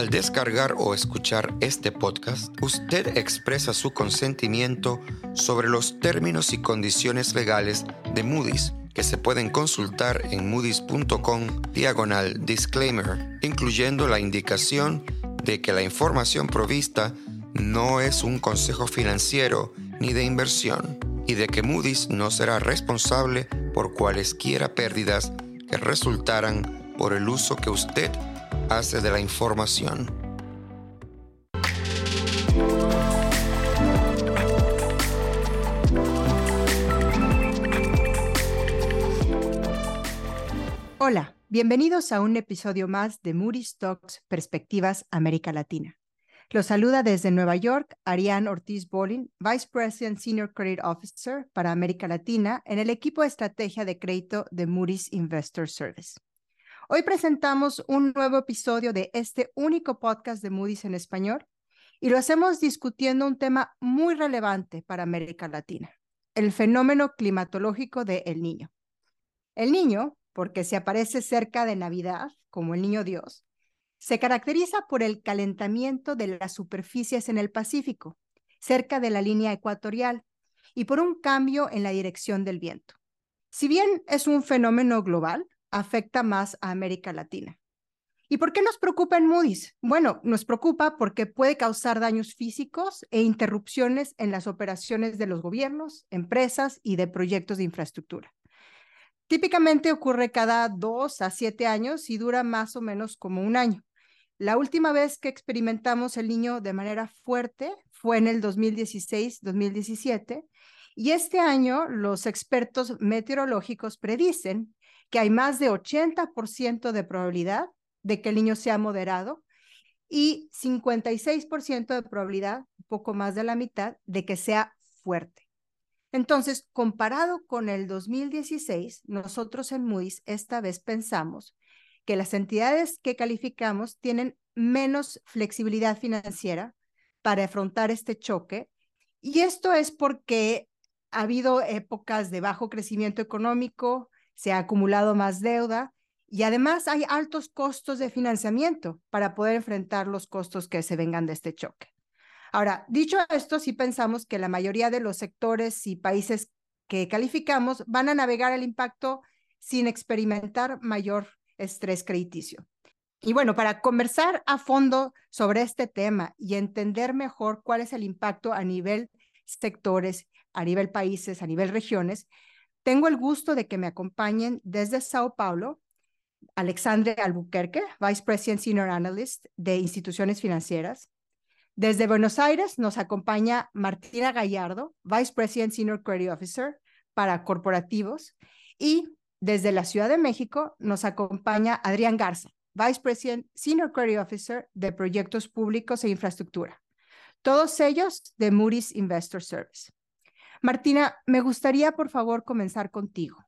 Al descargar o escuchar este podcast, usted expresa su consentimiento sobre los términos y condiciones legales de Moody's que se pueden consultar en moody's.com diagonal disclaimer, incluyendo la indicación de que la información provista no es un consejo financiero ni de inversión y de que Moody's no será responsable por cualesquiera pérdidas que resultaran por el uso que usted hace de la información. Hola, bienvenidos a un episodio más de Moody's Talks Perspectivas América Latina. Los saluda desde Nueva York Ariane Ortiz Bolin, Vice President Senior Credit Officer para América Latina en el equipo de estrategia de crédito de Moody's Investor Service. Hoy presentamos un nuevo episodio de este único podcast de Moody's en español y lo hacemos discutiendo un tema muy relevante para América Latina, el fenómeno climatológico de El Niño. El Niño, porque se aparece cerca de Navidad, como el Niño Dios, se caracteriza por el calentamiento de las superficies en el Pacífico, cerca de la línea ecuatorial, y por un cambio en la dirección del viento. Si bien es un fenómeno global, afecta más a América Latina. ¿Y por qué nos preocupa en Moody's? Bueno, nos preocupa porque puede causar daños físicos e interrupciones en las operaciones de los gobiernos, empresas y de proyectos de infraestructura. Típicamente ocurre cada dos a siete años y dura más o menos como un año. La última vez que experimentamos el niño de manera fuerte fue en el 2016-2017 y este año los expertos meteorológicos predicen que hay más de 80% de probabilidad de que el niño sea moderado y 56% de probabilidad, poco más de la mitad, de que sea fuerte. Entonces, comparado con el 2016, nosotros en Moody's esta vez pensamos que las entidades que calificamos tienen menos flexibilidad financiera para afrontar este choque. Y esto es porque ha habido épocas de bajo crecimiento económico, se ha acumulado más deuda y además hay altos costos de financiamiento para poder enfrentar los costos que se vengan de este choque. Ahora, dicho esto, sí pensamos que la mayoría de los sectores y países que calificamos van a navegar el impacto sin experimentar mayor estrés crediticio. Y bueno, para conversar a fondo sobre este tema y entender mejor cuál es el impacto a nivel sectores, a nivel países, a nivel regiones, tengo el gusto de que me acompañen desde Sao Paulo Alexandre Albuquerque, Vice President Senior Analyst de instituciones financieras. Desde Buenos Aires nos acompaña Martina Gallardo, Vice President Senior Credit Officer para corporativos. Y desde la Ciudad de México nos acompaña Adrián Garza, Vice President Senior Credit Officer de Proyectos Públicos e Infraestructura. Todos ellos de Moody's Investor Service. Martina, me gustaría por favor comenzar contigo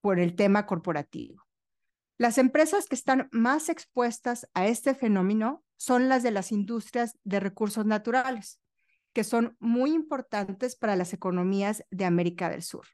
por el tema corporativo. Las empresas que están más expuestas a este fenómeno son las de las industrias de recursos naturales, que son muy importantes para las economías de América del Sur.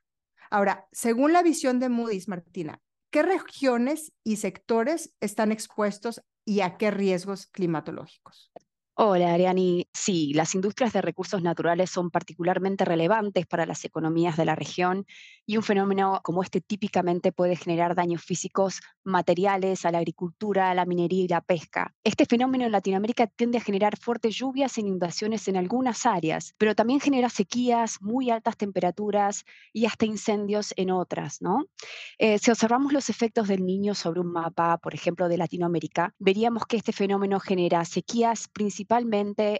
Ahora, según la visión de Moody's, Martina, ¿qué regiones y sectores están expuestos y a qué riesgos climatológicos? Hola, Ariani. Sí, las industrias de recursos naturales son particularmente relevantes para las economías de la región y un fenómeno como este típicamente puede generar daños físicos materiales a la agricultura, a la minería y la pesca. Este fenómeno en Latinoamérica tiende a generar fuertes lluvias e inundaciones en algunas áreas, pero también genera sequías, muy altas temperaturas y hasta incendios en otras, ¿no? Eh, si observamos los efectos del niño sobre un mapa, por ejemplo, de Latinoamérica, veríamos que este fenómeno genera sequías principalmente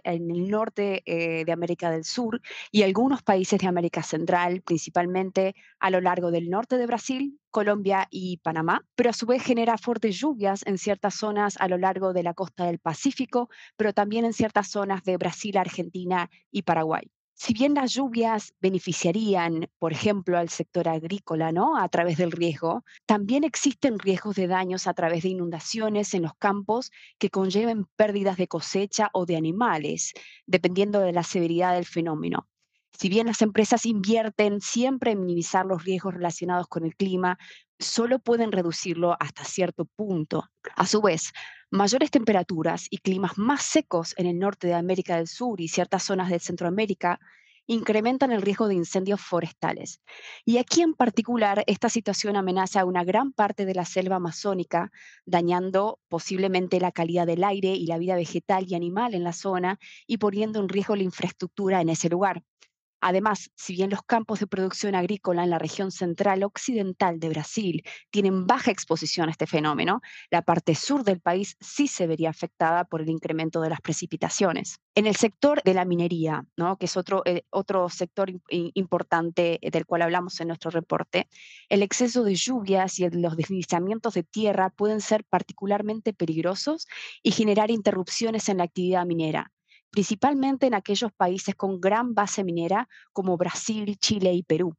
en el norte eh, de América del Sur y algunos países de América Central, principalmente a lo largo del norte de Brasil, Colombia y Panamá, pero a su vez genera fuertes lluvias en ciertas zonas a lo largo de la costa del Pacífico, pero también en ciertas zonas de Brasil, Argentina y Paraguay. Si bien las lluvias beneficiarían, por ejemplo, al sector agrícola, ¿no? A través del riesgo, también existen riesgos de daños a través de inundaciones en los campos que conlleven pérdidas de cosecha o de animales, dependiendo de la severidad del fenómeno. Si bien las empresas invierten siempre en minimizar los riesgos relacionados con el clima, solo pueden reducirlo hasta cierto punto. A su vez, Mayores temperaturas y climas más secos en el norte de América del Sur y ciertas zonas de Centroamérica incrementan el riesgo de incendios forestales. Y aquí en particular, esta situación amenaza a una gran parte de la selva amazónica, dañando posiblemente la calidad del aire y la vida vegetal y animal en la zona y poniendo en riesgo la infraestructura en ese lugar. Además, si bien los campos de producción agrícola en la región central occidental de Brasil tienen baja exposición a este fenómeno, la parte sur del país sí se vería afectada por el incremento de las precipitaciones. En el sector de la minería, que es otro, eh, otro sector importante del cual hablamos en nuestro reporte, el exceso de lluvias y los deslizamientos de tierra pueden ser particularmente peligrosos y generar interrupciones en la actividad minera principalmente en aquellos países con gran base minera como Brasil, Chile y Perú.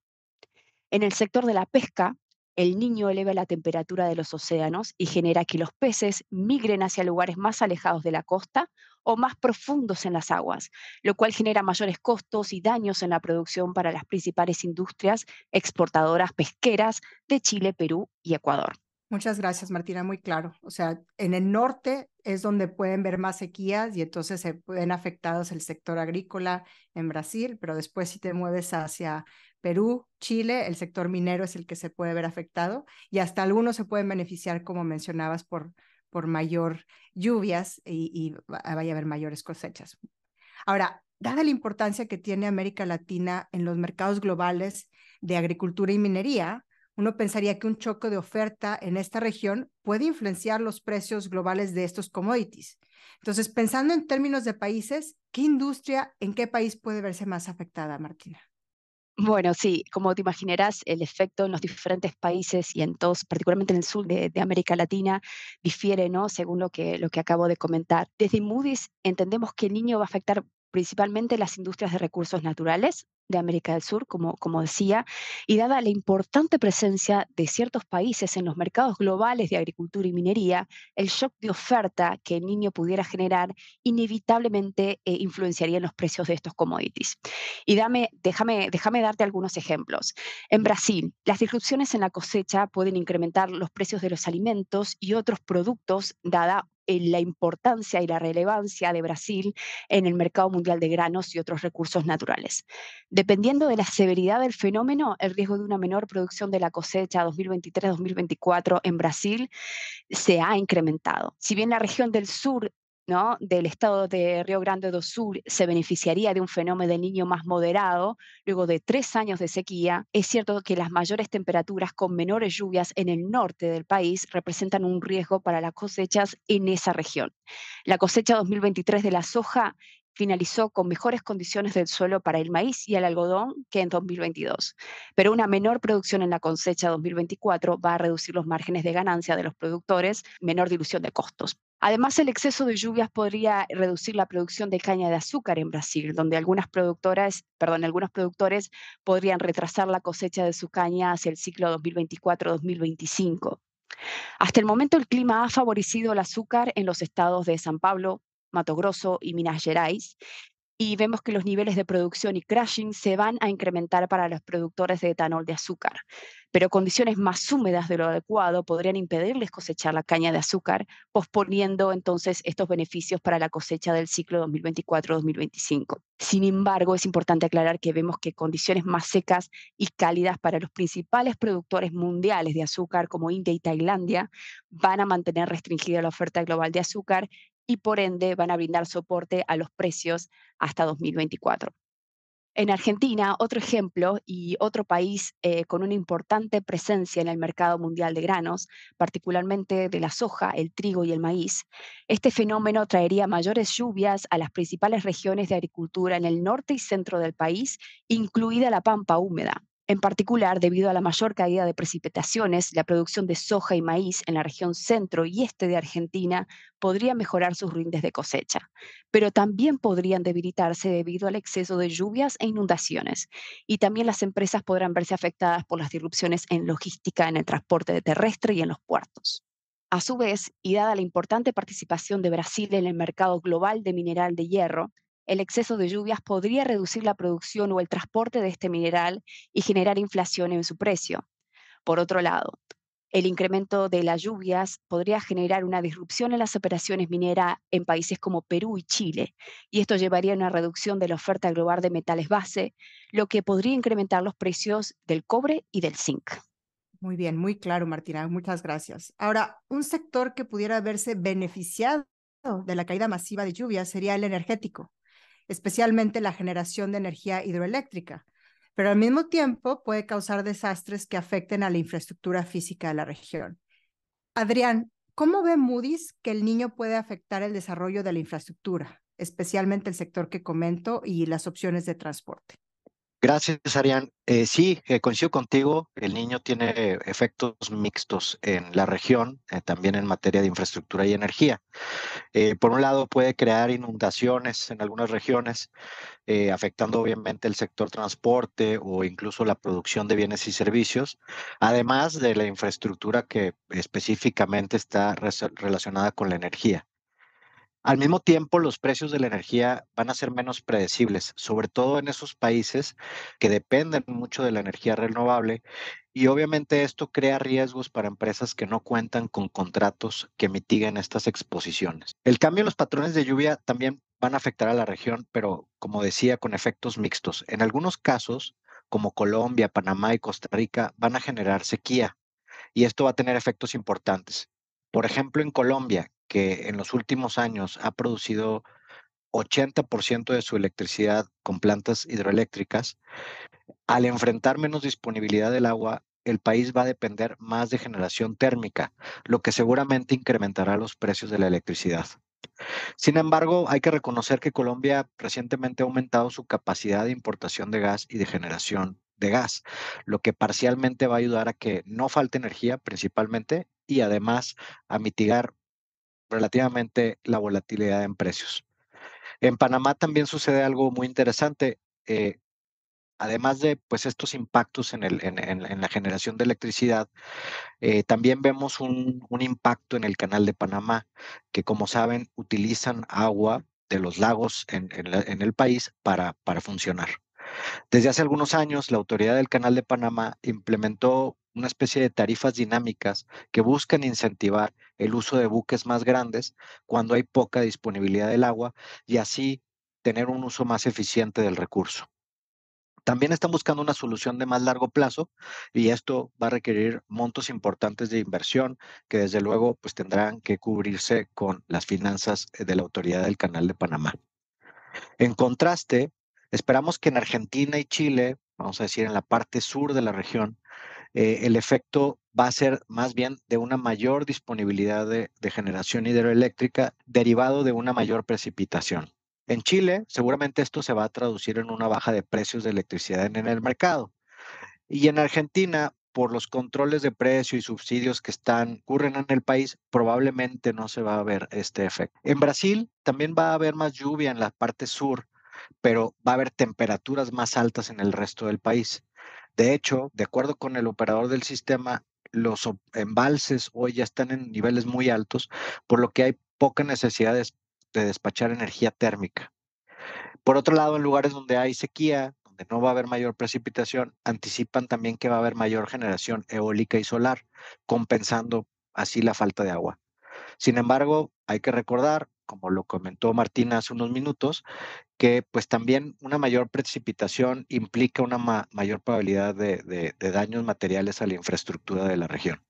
En el sector de la pesca, el niño eleva la temperatura de los océanos y genera que los peces migren hacia lugares más alejados de la costa o más profundos en las aguas, lo cual genera mayores costos y daños en la producción para las principales industrias exportadoras pesqueras de Chile, Perú y Ecuador. Muchas gracias, Martina, muy claro. O sea, en el norte es donde pueden ver más sequías y entonces se pueden afectados el sector agrícola en Brasil, pero después si te mueves hacia Perú, Chile, el sector minero es el que se puede ver afectado y hasta algunos se pueden beneficiar, como mencionabas, por, por mayor lluvias y, y vaya a haber mayores cosechas. Ahora, dada la importancia que tiene América Latina en los mercados globales de agricultura y minería, uno pensaría que un choque de oferta en esta región puede influenciar los precios globales de estos commodities. Entonces, pensando en términos de países, ¿qué industria en qué país puede verse más afectada, Martina? Bueno, sí, como te imaginarás, el efecto en los diferentes países y en todos, particularmente en el sur de, América Latina, difiere, ¿no? Según lo que, lo que acabo de comentar. Desde Moody's entendemos que el niño va a afectar principalmente las industrias de recursos naturales de América del Sur, como, como decía, y dada la importante presencia de ciertos países en los mercados globales de agricultura y minería, el shock de oferta que el niño pudiera generar inevitablemente eh, influenciaría en los precios de estos commodities. Y dame, déjame, déjame darte algunos ejemplos. En Brasil, las disrupciones en la cosecha pueden incrementar los precios de los alimentos y otros productos, dada la importancia y la relevancia de Brasil en el mercado mundial de granos y otros recursos naturales. Dependiendo de la severidad del fenómeno, el riesgo de una menor producción de la cosecha 2023-2024 en Brasil se ha incrementado. Si bien la región del sur ¿no? del estado de Río Grande do Sul se beneficiaría de un fenómeno de niño más moderado luego de tres años de sequía, es cierto que las mayores temperaturas con menores lluvias en el norte del país representan un riesgo para las cosechas en esa región. La cosecha 2023 de la soja finalizó con mejores condiciones del suelo para el maíz y el algodón que en 2022, pero una menor producción en la cosecha 2024 va a reducir los márgenes de ganancia de los productores, menor dilución de costos. Además, el exceso de lluvias podría reducir la producción de caña de azúcar en Brasil, donde algunas productoras, perdón, algunos productores podrían retrasar la cosecha de su caña hacia el ciclo 2024-2025. Hasta el momento, el clima ha favorecido el azúcar en los estados de San Pablo, Mato Grosso y Minas Gerais, y vemos que los niveles de producción y crashing se van a incrementar para los productores de etanol de azúcar, pero condiciones más húmedas de lo adecuado podrían impedirles cosechar la caña de azúcar, posponiendo entonces estos beneficios para la cosecha del ciclo 2024-2025. Sin embargo, es importante aclarar que vemos que condiciones más secas y cálidas para los principales productores mundiales de azúcar como India y Tailandia van a mantener restringida la oferta global de azúcar y por ende van a brindar soporte a los precios hasta 2024. En Argentina, otro ejemplo y otro país eh, con una importante presencia en el mercado mundial de granos, particularmente de la soja, el trigo y el maíz, este fenómeno traería mayores lluvias a las principales regiones de agricultura en el norte y centro del país, incluida la pampa húmeda. En particular, debido a la mayor caída de precipitaciones, la producción de soja y maíz en la región centro y este de Argentina podría mejorar sus rindes de cosecha, pero también podrían debilitarse debido al exceso de lluvias e inundaciones. Y también las empresas podrán verse afectadas por las disrupciones en logística, en el transporte terrestre y en los puertos. A su vez, y dada la importante participación de Brasil en el mercado global de mineral de hierro, el exceso de lluvias podría reducir la producción o el transporte de este mineral y generar inflación en su precio. Por otro lado, el incremento de las lluvias podría generar una disrupción en las operaciones mineras en países como Perú y Chile, y esto llevaría a una reducción de la oferta global de metales base, lo que podría incrementar los precios del cobre y del zinc. Muy bien, muy claro, Martina. Muchas gracias. Ahora, un sector que pudiera verse beneficiado de la caída masiva de lluvias sería el energético, especialmente la generación de energía hidroeléctrica pero al mismo tiempo puede causar desastres que afecten a la infraestructura física de la región. Adrián, ¿cómo ve Moody's que el niño puede afectar el desarrollo de la infraestructura, especialmente el sector que comento y las opciones de transporte? Gracias, Arián. Eh, sí, eh, coincido contigo. El niño tiene efectos mixtos en la región, eh, también en materia de infraestructura y energía. por un lado, puede crear inundaciones en algunas regiones, afectando obviamente el sector transporte o incluso la producción de bienes y servicios, además de la infraestructura que específicamente está relacionada con la energía. Al mismo tiempo, los precios de la energía van a ser menos predecibles, sobre todo en esos países que dependen mucho de la energía renovable y obviamente esto crea riesgos para empresas que no cuentan con contratos que mitiguen estas exposiciones. El cambio en los patrones de lluvia también van a afectar a la región, pero como decía, con efectos mixtos. En algunos casos, como Colombia, Panamá y Costa Rica, van a generar sequía y esto va a tener efectos importantes. Por ejemplo, en Colombia, que en los últimos años ha producido 80% de su electricidad con plantas hidroeléctricas, al enfrentar menos disponibilidad del agua, el país va a depender más de generación térmica, lo que seguramente incrementará los precios de la electricidad. Sin embargo, hay que reconocer que Colombia recientemente ha aumentado su capacidad de importación de gas y de generación de gas, lo que parcialmente va a ayudar a que no falte energía principalmente y además a mitigar relativamente la volatilidad en precios. En Panamá también sucede algo muy interesante. Eh, además de pues, estos impactos en, el, en, la generación de electricidad, eh, también vemos un, impacto en el canal de Panamá, que como saben utilizan agua de los lagos en, el país para, para funcionar. Desde hace algunos años, la autoridad del Canal de Panamá implementó una especie de tarifas dinámicas que buscan incentivar el uso de buques más grandes cuando hay poca disponibilidad del agua y así tener un uso más eficiente del recurso. También están buscando una solución de más largo plazo y esto va a requerir montos importantes de inversión que desde luego pues tendrán que cubrirse con las finanzas de la autoridad del Canal de Panamá. En contraste, esperamos que en Argentina y Chile, vamos a decir en la parte sur de la región, eh, el efecto va a ser más bien de una mayor disponibilidad de, generación hidroeléctrica derivado de una mayor precipitación. En Chile, seguramente esto se va a traducir en una baja de precios de electricidad en, el mercado. Y en Argentina, por los controles de precio y subsidios que están ocurren en el país, probablemente no se va a ver este efecto. En Brasil también va a haber más lluvia en la parte sur, pero va a haber temperaturas más altas en el resto del país. De hecho, de acuerdo con el operador del sistema, los embalses hoy ya están en niveles muy altos, por lo que hay poca necesidad de, despachar energía térmica. Por otro lado, en lugares donde hay sequía, donde no va a haber mayor precipitación, anticipan también que va a haber mayor generación eólica y solar, compensando así la falta de agua. Sin embargo, hay que recordar, como lo comentó Martina hace unos minutos, que pues también una mayor precipitación implica una mayor probabilidad de, daños materiales a la infraestructura de la región.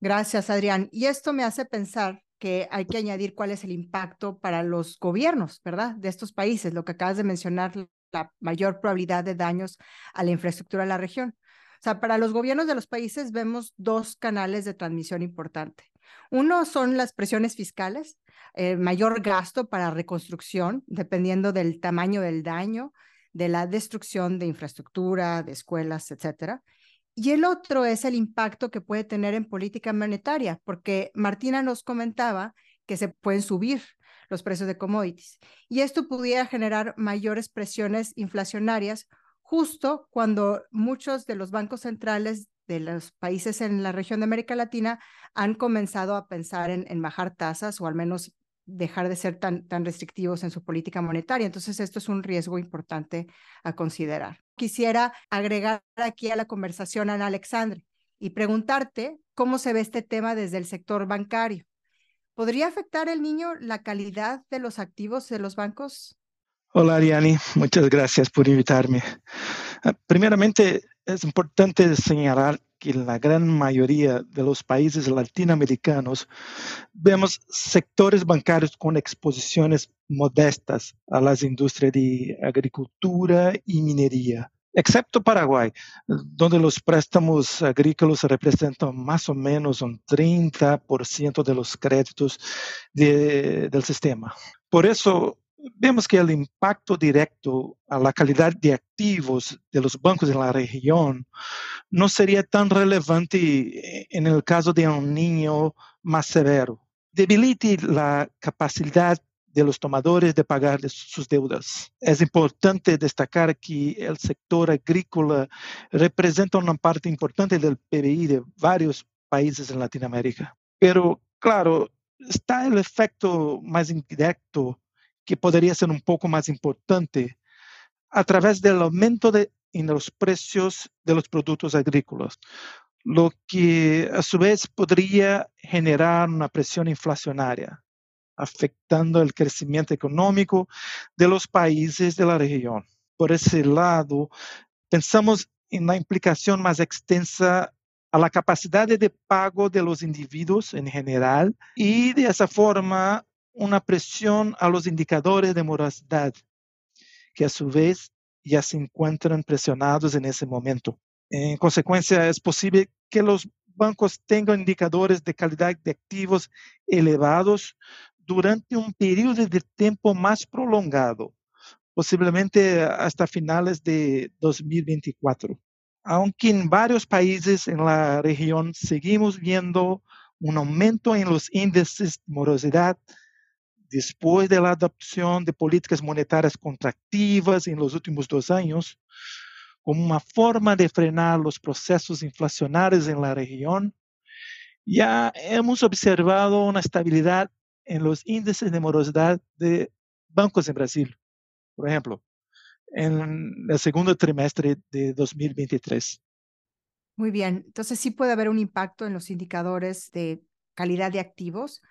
Gracias, Adrián. Y esto me hace pensar que hay que añadir cuál es el impacto para los gobiernos, ¿verdad? De estos países, lo que acabas de mencionar, la mayor probabilidad de daños a la infraestructura de la región. O sea, para los gobiernos de los países vemos dos canales de transmisión importante. Uno son las presiones fiscales, eh, mayor gasto para reconstrucción, dependiendo del tamaño del daño, de la destrucción de infraestructura, de escuelas, etcétera. Y el otro es el impacto que puede tener en política monetaria, porque Martina nos comentaba que se pueden subir los precios de commodities. Y esto pudiera generar mayores presiones inflacionarias justo cuando muchos de los bancos centrales de los países en la región de América Latina han comenzado a pensar en, bajar tasas o al menos dejar de ser tan, tan restrictivos en su política monetaria. Entonces, esto es un riesgo importante a considerar. Quisiera agregar aquí a la conversación a Alexandre y preguntarte cómo se ve este tema desde el sector bancario. ¿Podría afectar el niño la calidad de los activos de los bancos? Hola Ariani, muchas gracias por invitarme. Ah, primeramente, es importante señalar que la gran mayoría de los países latinoamericanos vemos sectores bancarios con exposiciones modestas a las industrias de agricultura y minería, excepto Paraguay, donde los préstamos agrícolas representan más o menos un 30% de los créditos del sistema. Por eso, vemos que el impacto directo a la calidad de activos de los bancos en la región no sería tan relevante en el caso de un niño más severo. Debilite la capacidad de los tomadores de pagar sus deudas. Es importante destacar que el sector agrícola representa una parte importante del PBI de varios países en Latinoamérica. Pero, claro, está el efecto más indirecto que podría ser un poco más importante a través del aumento de, en los precios de los productos agrícolas, lo que a su vez podría generar una presión inflacionaria, afectando el crecimiento económico de los países de la región. Por ese lado, pensamos en la implicación más extensa a la capacidad de pago de los individuos en general y de esa forma una presión a los indicadores de morosidad, que a su vez ya se encuentran presionados en ese momento. En consecuencia, es posible que los bancos tengan indicadores de calidad de activos elevados durante un periodo de tiempo más prolongado, posiblemente hasta finales de 2024. Aunque en varios países en la región seguimos viendo un aumento en los índices de morosidad, después de la adopción de políticas monetarias contractivas en los últimos dos años, como una forma de frenar los procesos inflacionarios en la región, ya hemos observado una estabilidad en los índices de morosidad de bancos en Brasil, por ejemplo, en el segundo trimestre de 2023. Muy bien, entonces sí puede haber un impacto en los indicadores de calidad de activos,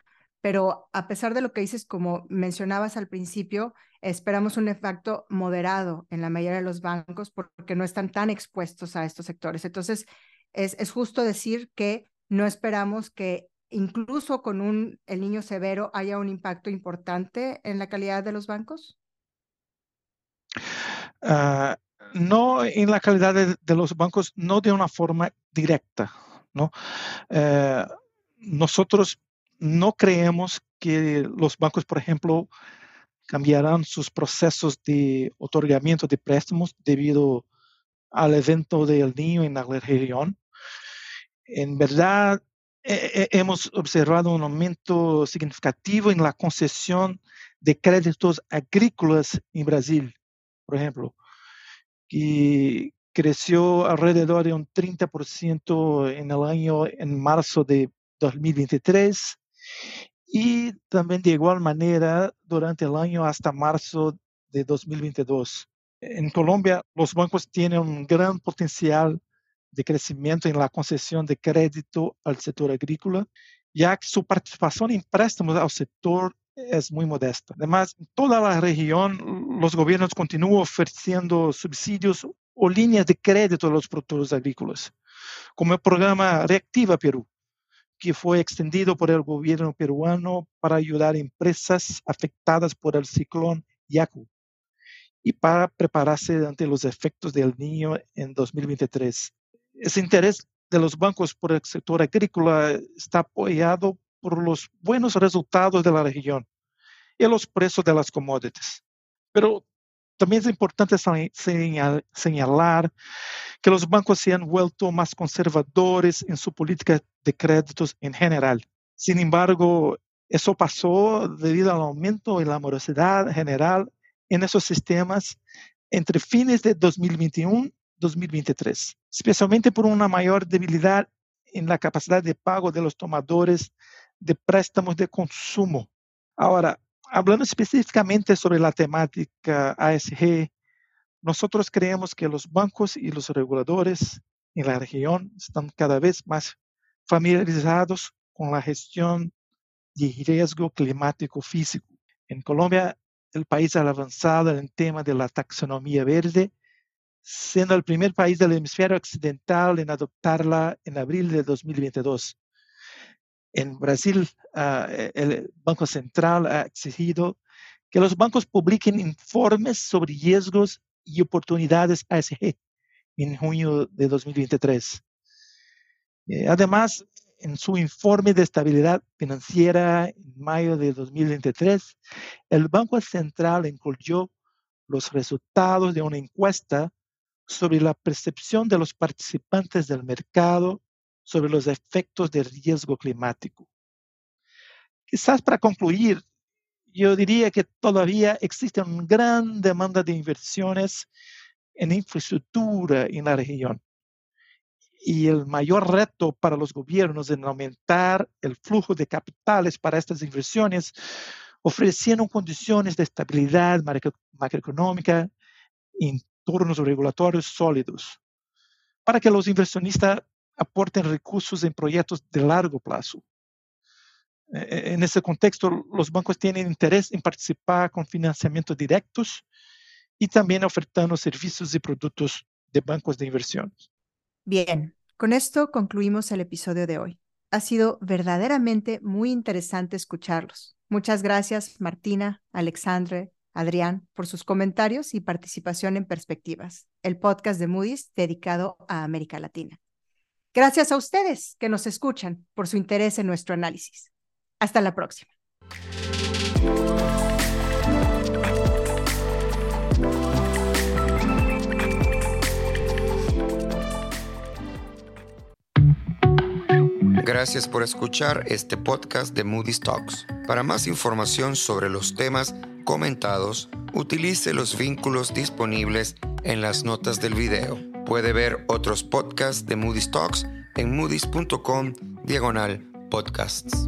pero a pesar de lo que dices, como mencionabas al principio, esperamos un efecto moderado en la mayoría de los bancos porque no están tan expuestos a estos sectores. Entonces, es, es justo decir que no esperamos que incluso con un, el niño severo haya un impacto importante en la calidad de los bancos. Ah, no en la calidad de, los bancos, no de una forma directa. ¿no? Eh, nosotros no creemos que los bancos, por ejemplo, cambiarán sus procesos de otorgamiento de préstamos debido al evento del niño en la región. En verdad, hemos observado un aumento significativo en la concesión de créditos agrícolas en Brasil, por ejemplo, que creció alrededor de un 30% en el año, en marzo de 2023 y también de igual manera durante el año hasta marzo de 2022. En Colombia, los bancos tienen un gran potencial de crecimiento en la concesión de crédito al sector agrícola, ya que su participación en préstamos al sector es muy modesta. Además, en toda la región, los gobiernos continúan ofreciendo subsidios o líneas de crédito a los productores agrícolas, como el programa Reactiva Perú, que fue extendido por el gobierno peruano para ayudar a empresas afectadas por el ciclón Yaku y para prepararse ante los efectos del niño en 2023. Ese interés de los bancos por el sector agrícola está apoyado por los buenos resultados de la región y los precios de las commodities. Pero también es importante señalar que los bancos se han vuelto más conservadores en su política de créditos en general. Sin embargo, eso pasó debido al aumento en la morosidad general en esos sistemas entre fines de 2021 y 2023, especialmente por una mayor debilidad en la capacidad de pago de los tomadores de préstamos de consumo. Ahora, hablando específicamente sobre la temática ASG, nosotros creemos que los bancos y los reguladores en la región están cada vez más familiarizados con la gestión de riesgo climático físico. En Colombia, el país ha avanzado en el tema de la taxonomía verde, siendo el primer país del hemisferio occidental en adoptarla en abril de 2022. En Brasil, ah, el Banco Central ha exigido que los bancos publiquen informes sobre riesgos y oportunidades ASG en junio de 2023. Eh, además, en su informe de estabilidad financiera en mayo de 2023, el Banco Central incluyó los resultados de una encuesta sobre la percepción de los participantes del mercado sobre los efectos del riesgo climático. Quizás para concluir, yo diría que todavía existe una gran demanda de inversiones en infraestructura en la región. Y el mayor reto para los gobiernos es aumentar el flujo de capitales para estas inversiones, ofreciendo condiciones de estabilidad macroeconómica entornos regulatorios sólidos, para que los inversionistas aporten recursos en proyectos de largo plazo. E, e, en ese contexto, los bancos tienen interés en participar con financiamientos directos y también ofertando servicios y productos de bancos de inversión. Bien, con esto concluimos el episodio de hoy. Ha sido verdaderamente muy interesante escucharlos. Muchas gracias, Martina, Alexandre, Adrián, por sus comentarios y participación en Perspectivas, el podcast de Moody's dedicado a América Latina. Gracias a ustedes que nos escuchan por su interés en nuestro análisis. Hasta la próxima. Gracias por escuchar este podcast de Moody's Talks. Para más información sobre los temas comentados, utilice los vínculos disponibles en las notas del video. Puede ver otros podcasts de Moody's Talks en moodys.com diagonal podcasts.